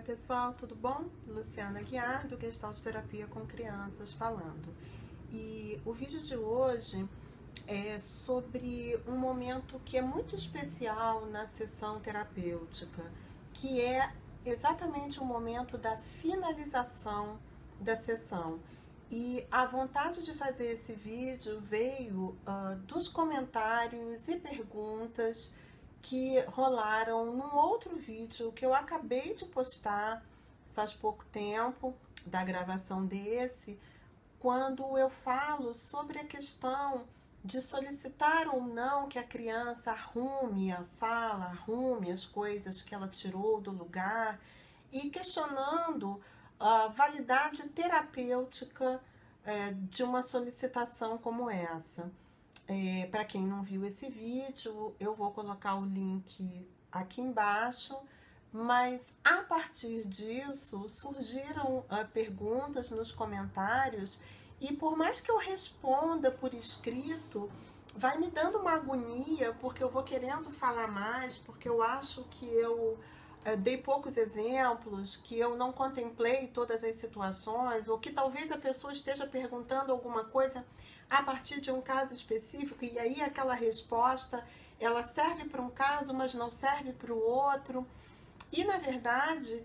Oi pessoal, tudo bom? Luciana Guiar do Gestalt Terapia com Crianças falando. E o vídeo de hoje é sobre um momento que é muito especial na sessão terapêutica, que é exatamente o momento da finalização da sessão. E a vontade de fazer esse vídeo veio uh, dos comentários e perguntas que rolaram num outro vídeo que eu acabei de postar faz pouco tempo da gravação desse, quando eu falo sobre a questão de solicitar ou não que a criança arrume a sala, arrume as coisas que ela tirou do lugar e questionando a validade terapêutica é, de uma solicitação como essa. É, Para quem não viu esse vídeo, eu vou colocar o link aqui embaixo, mas a partir disso surgiram uh, perguntas nos comentários. E por mais que eu responda por escrito, vai me dando uma agonia porque eu vou querendo falar mais, porque eu acho que eu uh, dei poucos exemplos, que eu não contemplei todas as situações, ou que talvez a pessoa esteja perguntando alguma coisa a partir de um caso específico e aí aquela resposta ela serve para um caso, mas não serve para o outro. E na verdade,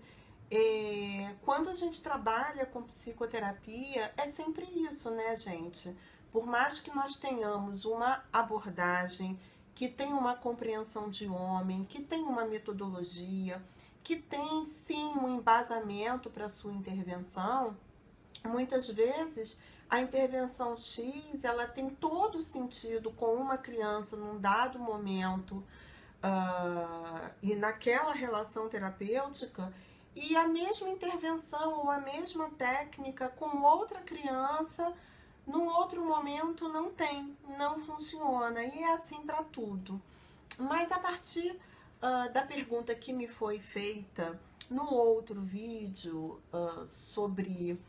é, quando a gente trabalha com psicoterapia, é sempre isso, né, gente? Por mais que nós tenhamos uma abordagem que tem uma compreensão de homem, que tem uma metodologia, que tem sim um embasamento para sua intervenção, muitas vezes a intervenção X ela tem todo sentido com uma criança num dado momento uh, e naquela relação terapêutica e a mesma intervenção ou a mesma técnica com outra criança num outro momento não tem, não funciona e é assim para tudo. Mas a partir uh, da pergunta que me foi feita no outro vídeo uh, sobre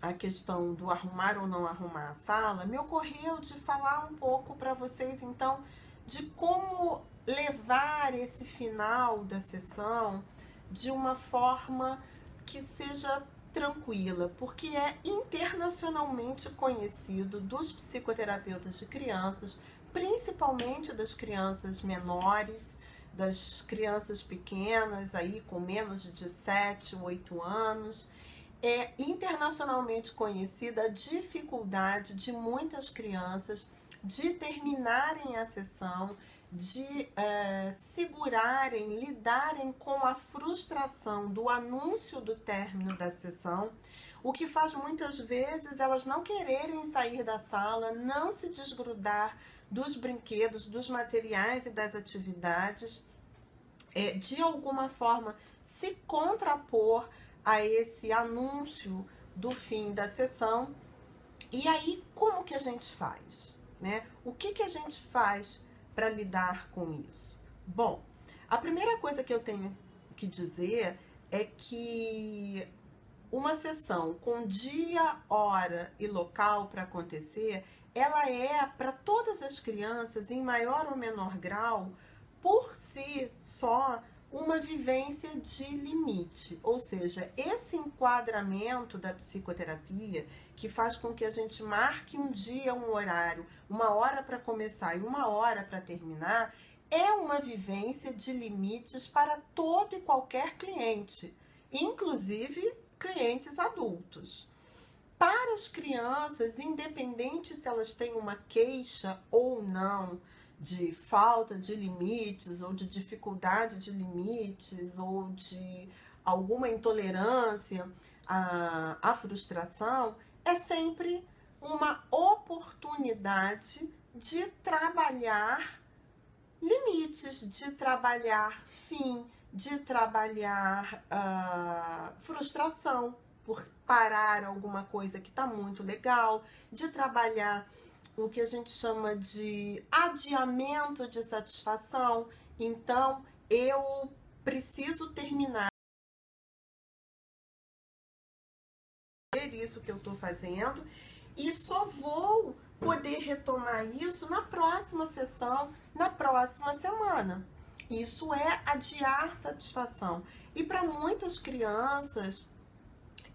a questão do arrumar ou não arrumar a sala, me ocorreu de falar um pouco para vocês então de como levar esse final da sessão de uma forma que seja tranquila, porque é internacionalmente conhecido dos psicoterapeutas de crianças, principalmente das crianças menores, das crianças pequenas aí com menos de 7, 8 anos, é internacionalmente conhecida a dificuldade de muitas crianças de terminarem a sessão, de é, segurarem, lidarem com a frustração do anúncio do término da sessão, o que faz muitas vezes elas não quererem sair da sala, não se desgrudar dos brinquedos, dos materiais e das atividades, é, de alguma forma se contrapor a esse anúncio do fim da sessão. E aí, como que a gente faz? Né? O que, que a gente faz para lidar com isso? Bom, a primeira coisa que eu tenho que dizer é que uma sessão com dia, hora e local para acontecer, ela é para todas as crianças, em maior ou menor grau, por si só, uma vivência de limite, ou seja, esse enquadramento da psicoterapia que faz com que a gente marque um dia, um horário, uma hora para começar e uma hora para terminar, é uma vivência de limites para todo e qualquer cliente, inclusive clientes adultos. Para as crianças, independente se elas têm uma queixa ou não, de falta de limites ou de dificuldade de limites ou de alguma intolerância à, à frustração, é sempre uma oportunidade de trabalhar limites, de trabalhar fim, de trabalhar uh, frustração por parar alguma coisa que está muito legal, de trabalhar o que a gente chama de adiamento de satisfação. Então, eu preciso terminar isso que eu estou fazendo e só vou poder retomar isso na próxima sessão, na próxima semana. Isso é adiar satisfação. E para muitas crianças,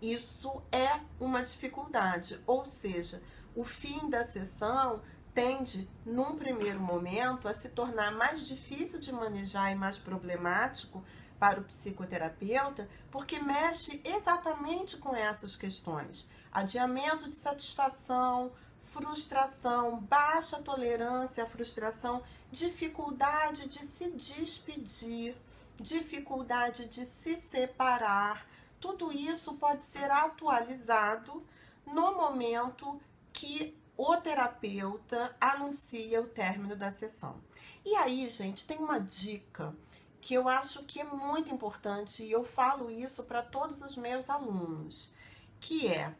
isso é uma dificuldade, ou seja, o fim da sessão tende, num primeiro momento, a se tornar mais difícil de manejar e mais problemático para o psicoterapeuta, porque mexe exatamente com essas questões: adiamento de satisfação, frustração, baixa tolerância à frustração, dificuldade de se despedir, dificuldade de se separar. Tudo isso pode ser atualizado no momento que o terapeuta anuncia o término da sessão. E aí, gente, tem uma dica que eu acho que é muito importante e eu falo isso para todos os meus alunos, que é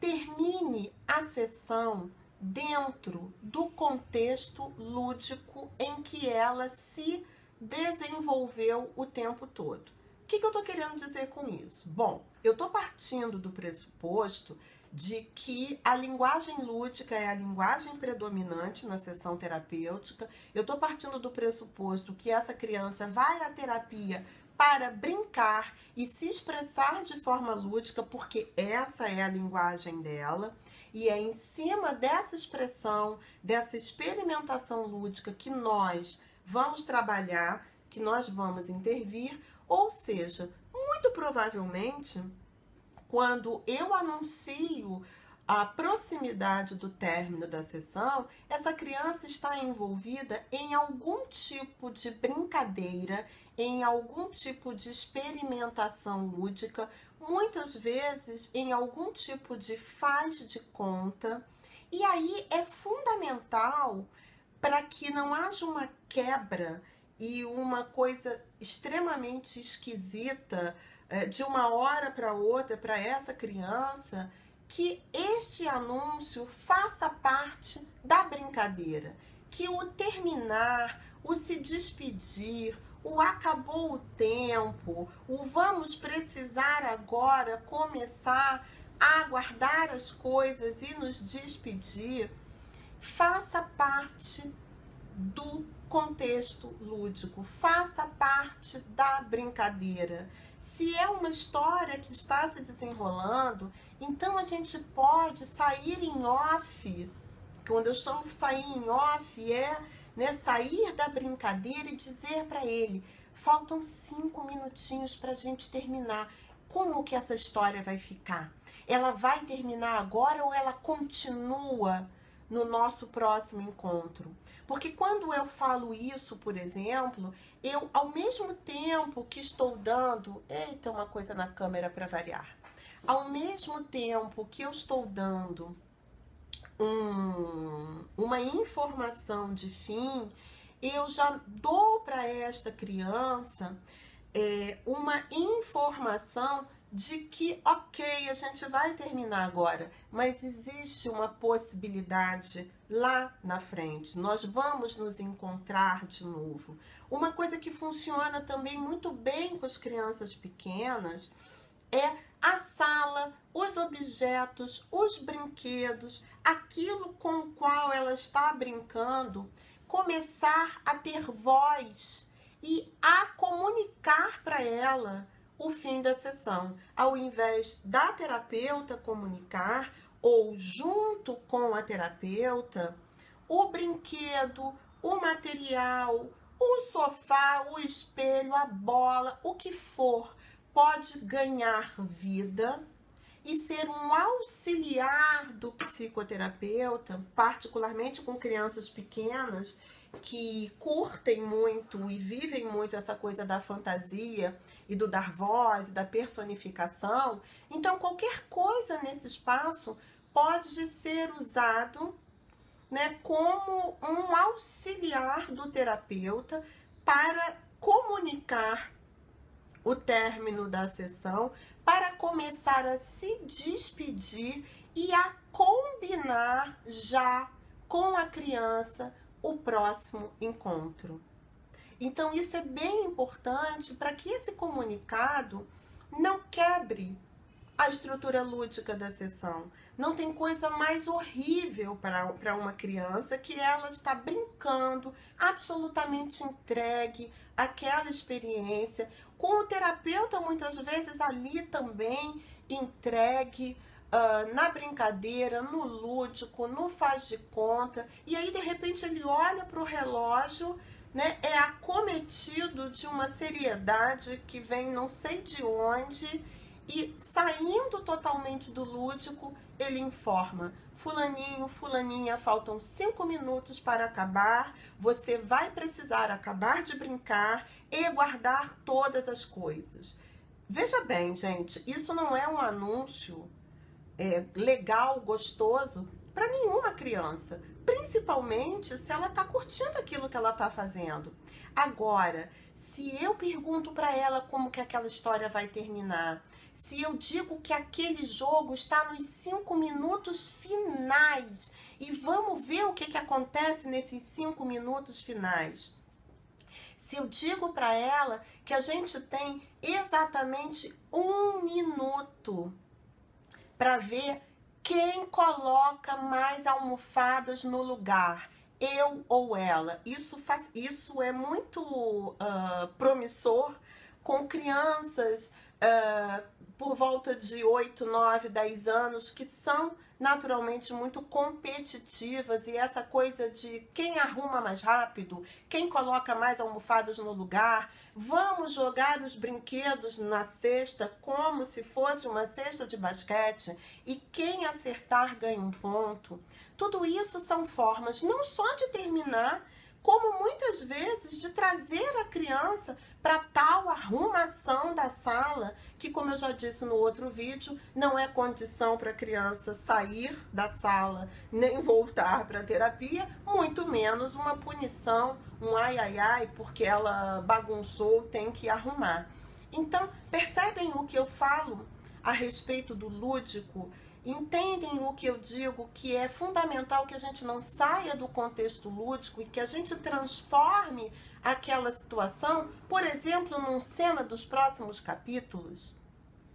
termine a sessão dentro do contexto lúdico em que ela se desenvolveu o tempo todo. O que, que eu estou querendo dizer com isso? Bom, eu estou partindo do pressuposto de que a linguagem lúdica é a linguagem predominante na sessão terapêutica. Eu estou partindo do pressuposto que essa criança vai à terapia para brincar e se expressar de forma lúdica, porque essa é a linguagem dela. E é em cima dessa expressão, dessa experimentação lúdica que nós vamos trabalhar, que nós vamos intervir, ou seja, muito provavelmente quando eu anuncio a proximidade do término da sessão, essa criança está envolvida em algum tipo de brincadeira, em algum tipo de experimentação lúdica, muitas vezes em algum tipo de faz de conta. E aí é fundamental para que não haja uma quebra e uma coisa extremamente esquisita de uma hora para outra para essa criança que este anúncio faça parte da brincadeira, que o terminar, o se despedir, o acabou o tempo, o vamos precisar agora começar a guardar as coisas e nos despedir, faça parte do contexto lúdico, faça parte da brincadeira. Se é uma história que está se desenrolando, então a gente pode sair em off. Quando eu chamo sair em off, é né, sair da brincadeira e dizer para ele: faltam cinco minutinhos para a gente terminar. Como que essa história vai ficar? Ela vai terminar agora ou ela continua no nosso próximo encontro. Porque quando eu falo isso, por exemplo, eu ao mesmo tempo que estou dando, eita, uma coisa na câmera para variar. Ao mesmo tempo que eu estou dando um, uma informação de fim, eu já dou para esta criança é, uma informação de que, ok, a gente vai terminar agora, mas existe uma possibilidade lá na frente. Nós vamos nos encontrar de novo. Uma coisa que funciona também muito bem com as crianças pequenas é a sala, os objetos, os brinquedos, aquilo com o qual ela está brincando, começar a ter voz e a comunicar para ela o fim da sessão, ao invés da terapeuta comunicar ou junto com a terapeuta, o brinquedo, o material, o sofá, o espelho, a bola, o que for, pode ganhar vida e ser um auxiliar do psicoterapeuta, particularmente com crianças pequenas que curtem muito e vivem muito essa coisa da fantasia e do dar voz, da personificação. Então, qualquer coisa nesse espaço pode ser usado né, como um auxiliar do terapeuta para comunicar o término da sessão, para começar a se despedir e a combinar já com a criança o próximo encontro. Então, isso é bem importante para que esse comunicado não quebre a estrutura lúdica da sessão. Não tem coisa mais horrível para uma criança que ela está brincando, absolutamente entregue àquela experiência, com o terapeuta muitas vezes ali também entregue. Uh, na brincadeira, no lúdico, no faz de conta, e aí de repente ele olha para o relógio, né, é acometido de uma seriedade que vem não sei de onde e saindo totalmente do lúdico, ele informa: Fulaninho, Fulaninha, faltam cinco minutos para acabar. Você vai precisar acabar de brincar e guardar todas as coisas. Veja bem, gente, isso não é um anúncio é, legal, gostoso para nenhuma criança, principalmente se ela está curtindo aquilo que ela está fazendo. Agora, se eu pergunto para ela como que aquela história vai terminar, se eu digo que aquele jogo está nos cinco minutos finais e vamos ver o que, que acontece nesses cinco minutos finais. Se eu digo para ela que a gente tem exatamente um minuto para ver quem coloca mais almofadas no lugar, eu ou ela. Isso, faz, isso é muito uh, promissor com crianças. Uh, por volta de 8, 9, 10 anos que são naturalmente muito competitivas e essa coisa de quem arruma mais rápido, quem coloca mais almofadas no lugar, vamos jogar os brinquedos na cesta como se fosse uma cesta de basquete e quem acertar ganha um ponto. Tudo isso são formas não só de terminar como muitas vezes de trazer a criança para tal arrumação da sala, que, como eu já disse no outro vídeo, não é condição para a criança sair da sala nem voltar para a terapia, muito menos uma punição, um ai ai ai, porque ela bagunçou, tem que arrumar. Então, percebem o que eu falo a respeito do lúdico? Entendem o que eu digo, que é fundamental que a gente não saia do contexto lúdico e que a gente transforme aquela situação, por exemplo, num cena dos próximos capítulos.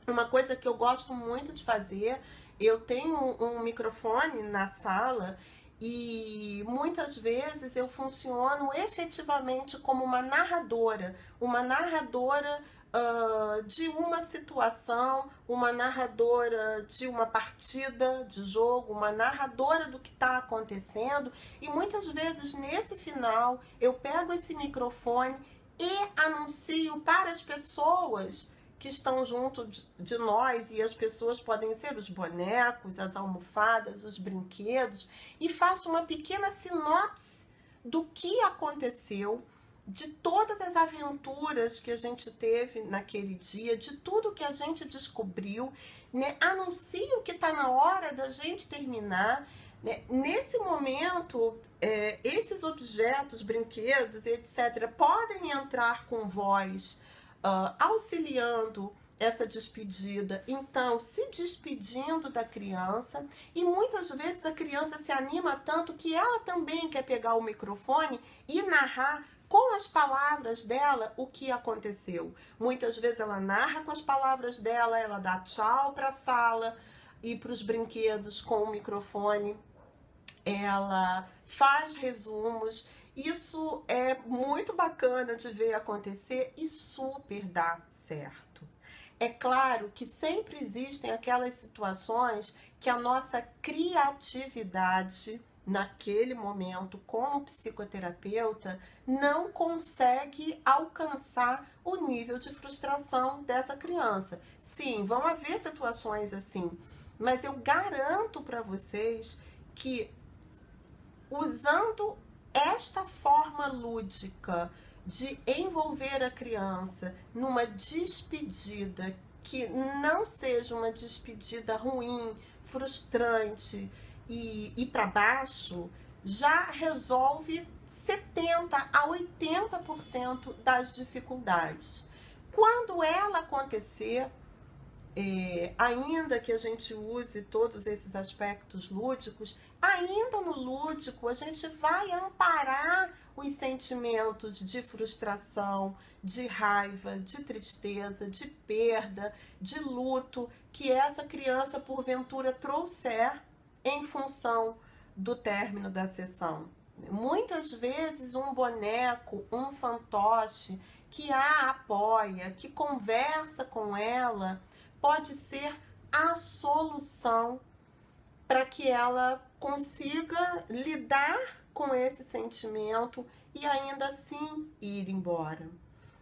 Uma coisa que eu gosto muito de fazer, eu tenho um microfone na sala e muitas vezes eu funciono efetivamente como uma narradora, uma narradora uh, de uma situação, uma narradora de uma partida de jogo, uma narradora do que está acontecendo. E muitas vezes nesse final eu pego esse microfone e anuncio para as pessoas que estão junto de nós e as pessoas podem ser os bonecos, as almofadas, os brinquedos e faço uma pequena sinopse do que aconteceu de todas as aventuras que a gente teve naquele dia, de tudo que a gente descobriu, né? anuncio que está na hora da gente terminar. Né? Nesse momento, é, esses objetos, brinquedos, etc., podem entrar com voz, uh, auxiliando essa despedida. Então, se despedindo da criança, e muitas vezes a criança se anima tanto que ela também quer pegar o microfone e narrar com as palavras dela o que aconteceu. Muitas vezes ela narra com as palavras dela, ela dá tchau para a sala e para os brinquedos com o microfone. Ela faz resumos. Isso é muito bacana de ver acontecer e super dá certo. É claro que sempre existem aquelas situações que a nossa criatividade naquele momento, como psicoterapeuta, não consegue alcançar o nível de frustração dessa criança. Sim, vão haver situações assim, mas eu garanto para vocês que usando esta forma lúdica de envolver a criança numa despedida que não seja uma despedida ruim, frustrante, e ir para baixo já resolve 70 a 80% das dificuldades. Quando ela acontecer, é, ainda que a gente use todos esses aspectos lúdicos, ainda no lúdico a gente vai amparar os sentimentos de frustração, de raiva, de tristeza, de perda, de luto que essa criança porventura trouxer em função do término da sessão. Muitas vezes um boneco, um fantoche que a apoia, que conversa com ela, pode ser a solução para que ela consiga lidar com esse sentimento e ainda assim ir embora,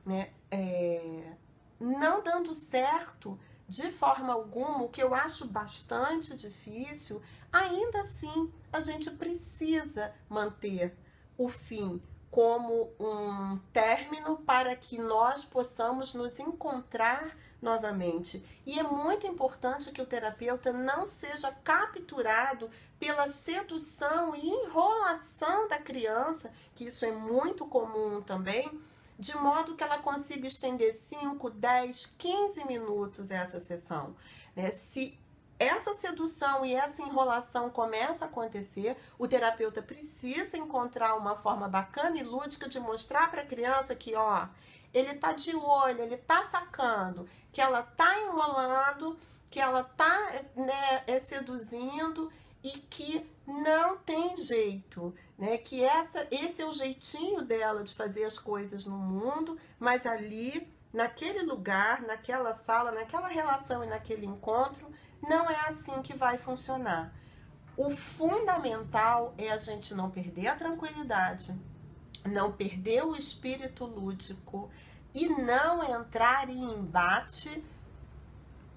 né? É, não dando certo de forma alguma, o que eu acho bastante difícil, ainda assim a gente precisa manter o fim como um término para que nós possamos nos encontrar novamente. E é muito importante que o terapeuta não seja capturado pela sedução e enrolação da criança, que isso é muito comum também, de modo que ela consiga estender 5, 10, 15 minutos essa sessão. Né? Se essa sedução e essa enrolação começa a acontecer, o terapeuta precisa encontrar uma forma bacana e lúdica de mostrar para a criança que, ó, ele tá de olho, ele tá sacando, que ela tá enrolando, que ela tá né, é, seduzindo e que não tem jeito, né? Que essa, esse é o jeitinho dela de fazer as coisas no mundo, mas ali, naquele lugar, naquela sala, naquela relação e naquele encontro, não é assim que vai funcionar. O fundamental é a gente não perder a tranquilidade, não perder o espírito lúdico e não entrar em embate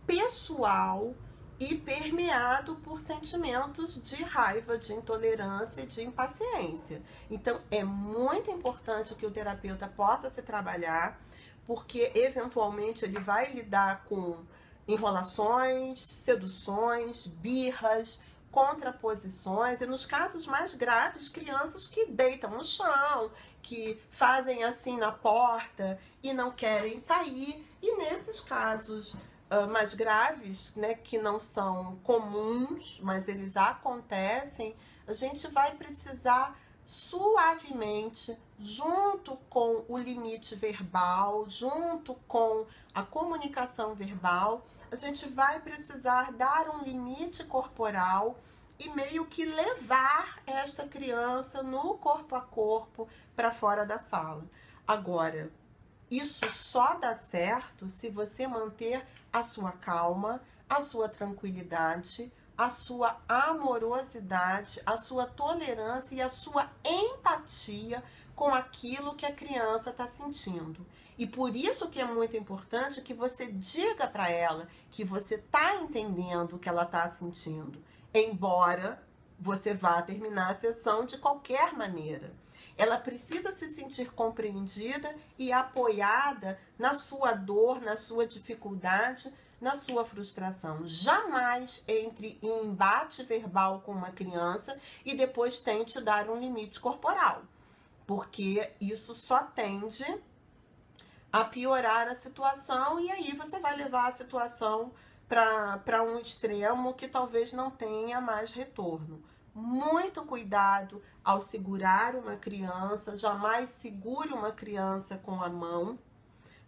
pessoal e permeado por sentimentos de raiva, de intolerância e de impaciência. Então, é muito importante que o terapeuta possa se trabalhar, porque eventualmente ele vai lidar com enrolações, seduções, birras, contraposições e nos casos mais graves, crianças que deitam no chão, que fazem assim na porta e não querem sair. E nesses casos uh, mais graves, né, que não são comuns, mas eles acontecem, a gente vai precisar suavemente, junto com o limite verbal, junto com a comunicação verbal, a gente vai precisar dar um limite corporal e meio que levar esta criança no corpo a corpo para fora da sala. Agora, isso só dá certo se você manter a sua calma, a sua tranquilidade, a sua amorosidade, a sua tolerância e a sua empatia com aquilo que a criança está sentindo. E por isso que é muito importante que você diga para ela que você está entendendo o que ela está sentindo, embora você vá terminar a sessão de qualquer maneira. Ela precisa se sentir compreendida e apoiada na sua dor, na sua dificuldade, na sua frustração. Jamais entre em embate verbal com uma criança e depois tente dar um limite corporal, porque isso só tende a piorar a situação e aí você vai levar a situação para um extremo que talvez não tenha mais retorno. Muito cuidado ao segurar uma criança, jamais segure uma criança com a mão,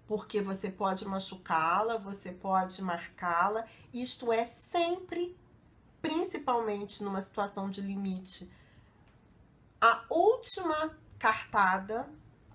porque você pode machucá-la, você pode marcá-la. Isto é sempre, principalmente numa situação de limite, a última cartada,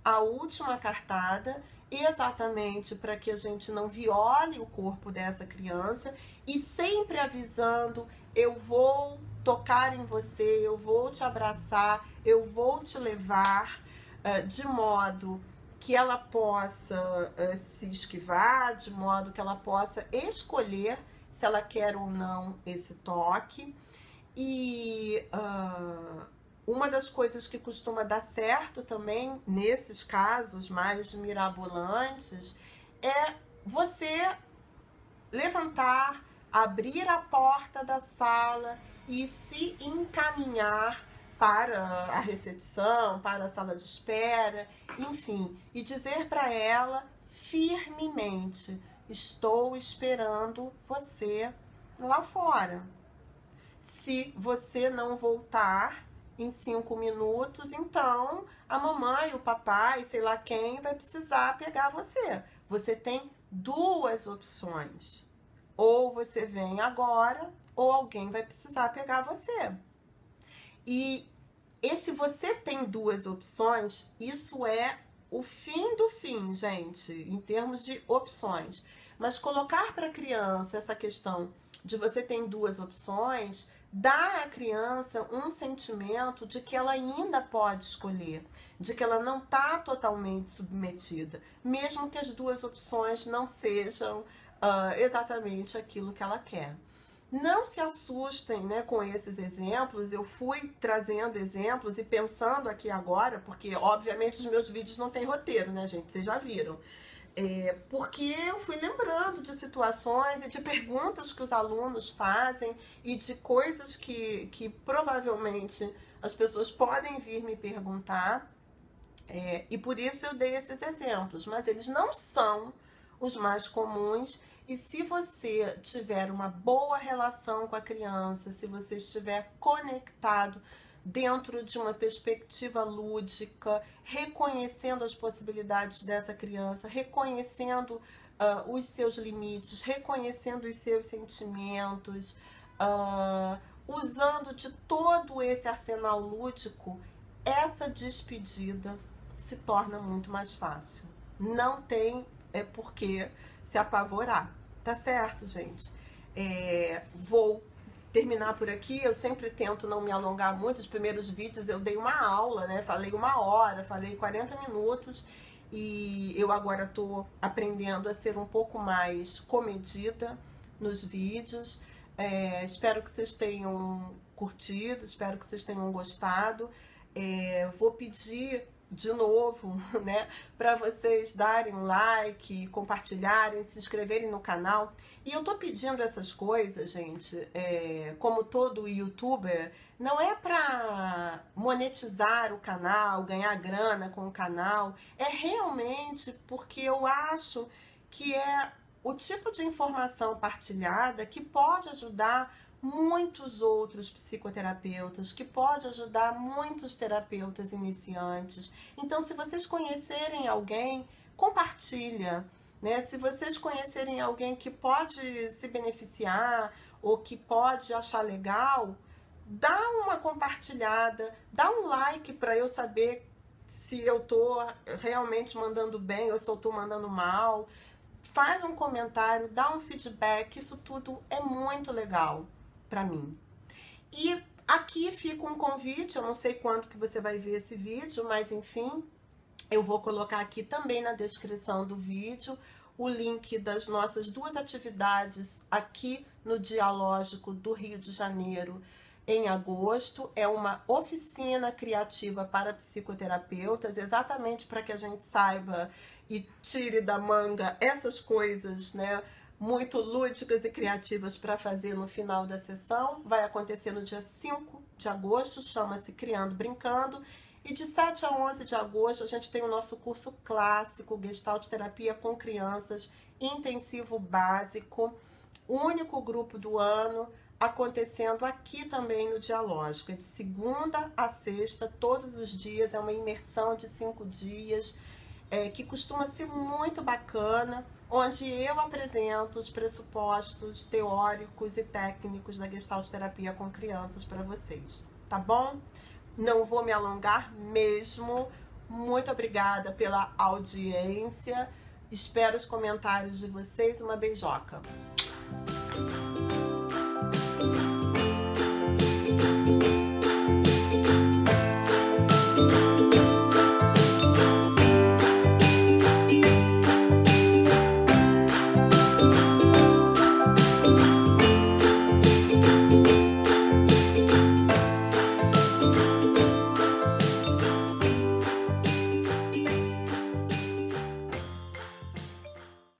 a última cartada exatamente para que a gente não viole o corpo dessa criança e sempre avisando: eu vou tocar em você, eu vou te abraçar, eu vou te levar, uh, de modo que ela possa uh, se esquivar, de modo que ela possa escolher se ela quer ou não esse toque. E uh, uma das coisas que costuma dar certo também nesses casos mais mirabolantes é você levantar, abrir a porta da sala e se encaminhar para a recepção, para a sala de espera, enfim, e dizer para ela firmemente: estou esperando você lá fora. Se você não voltar, em cinco minutos, então a mamãe, o papai, sei lá quem, vai precisar pegar você. Você tem duas opções. Ou você vem agora, ou alguém vai precisar pegar você. E esse você tem duas opções, isso é o fim do fim, gente, em termos de opções. Mas colocar para a criança essa questão de você tem duas opções dá à criança um sentimento de que ela ainda pode escolher, de que ela não está totalmente submetida, mesmo que as duas opções não sejam uh, exatamente aquilo que ela quer. Não se assustem né, com esses exemplos. Eu fui trazendo exemplos e pensando aqui agora, porque obviamente os meus vídeos não têm roteiro, né, gente? Vocês já viram. É, porque eu fui lembrando de situações e de perguntas que os alunos fazem e de coisas que, que provavelmente as pessoas podem vir me perguntar. É, e por isso eu dei esses exemplos, mas eles não são os mais comuns. E se você tiver uma boa relação com a criança, se você estiver conectado dentro de uma perspectiva lúdica, reconhecendo as possibilidades dessa criança, reconhecendo uh, os seus limites, reconhecendo os seus sentimentos, uh, usando de todo esse arsenal lúdico, essa despedida se torna muito mais fácil. Não tem é porque se apavorar, tá certo, gente? É, vou terminar por aqui. Eu sempre tento não me alongar muito. Os primeiros vídeos eu dei uma aula, né? Falei uma hora, falei 40 minutos. E eu agora estou aprendendo a ser um pouco mais comedida nos vídeos. É, espero que vocês tenham curtido, espero que vocês tenham gostado. É, vou pedir de novo, né, para vocês darem um like, compartilharem, se inscreverem no canal. E eu tô pedindo essas coisas, gente, é, como todo youtuber, não é para monetizar o canal, ganhar grana com o canal, é realmente porque eu acho que é o tipo de informação partilhada que pode ajudar muitos outros psicoterapeutas, que pode ajudar muitos terapeutas iniciantes. Então, se vocês conhecerem alguém, compartilha. Né? Se vocês conhecerem alguém que pode se beneficiar ou que pode achar legal, dá uma compartilhada, dá um like para eu saber se eu tô realmente mandando bem ou se eu tô mandando mal. Faz um comentário, dá um feedback, isso tudo é muito legal para mim. E aqui fica um convite, eu não sei quando que você vai ver esse vídeo, mas enfim, eu vou colocar aqui também na descrição do vídeo o link das nossas duas atividades aqui no Dialógico do Rio de Janeiro em agosto. É uma oficina criativa para psicoterapeutas, exatamente para que a gente saiba e tire da manga essas coisas, né? Muito lúdicas e criativas para fazer no final da sessão. Vai acontecer no dia 5 de agosto, chama-se Criando Brincando. E de 7 a 11 de agosto a gente tem o nosso curso clássico Gestalt Terapia com Crianças, intensivo básico, único grupo do ano, acontecendo aqui também no Dialógico. É de segunda a sexta, todos os dias, é uma imersão de cinco dias é, que costuma ser muito bacana, onde eu apresento os pressupostos teóricos e técnicos da Gestalt Terapia com crianças para vocês, tá bom? Não vou me alongar mesmo. Muito obrigada pela audiência. Espero os comentários de vocês. Uma beijoca.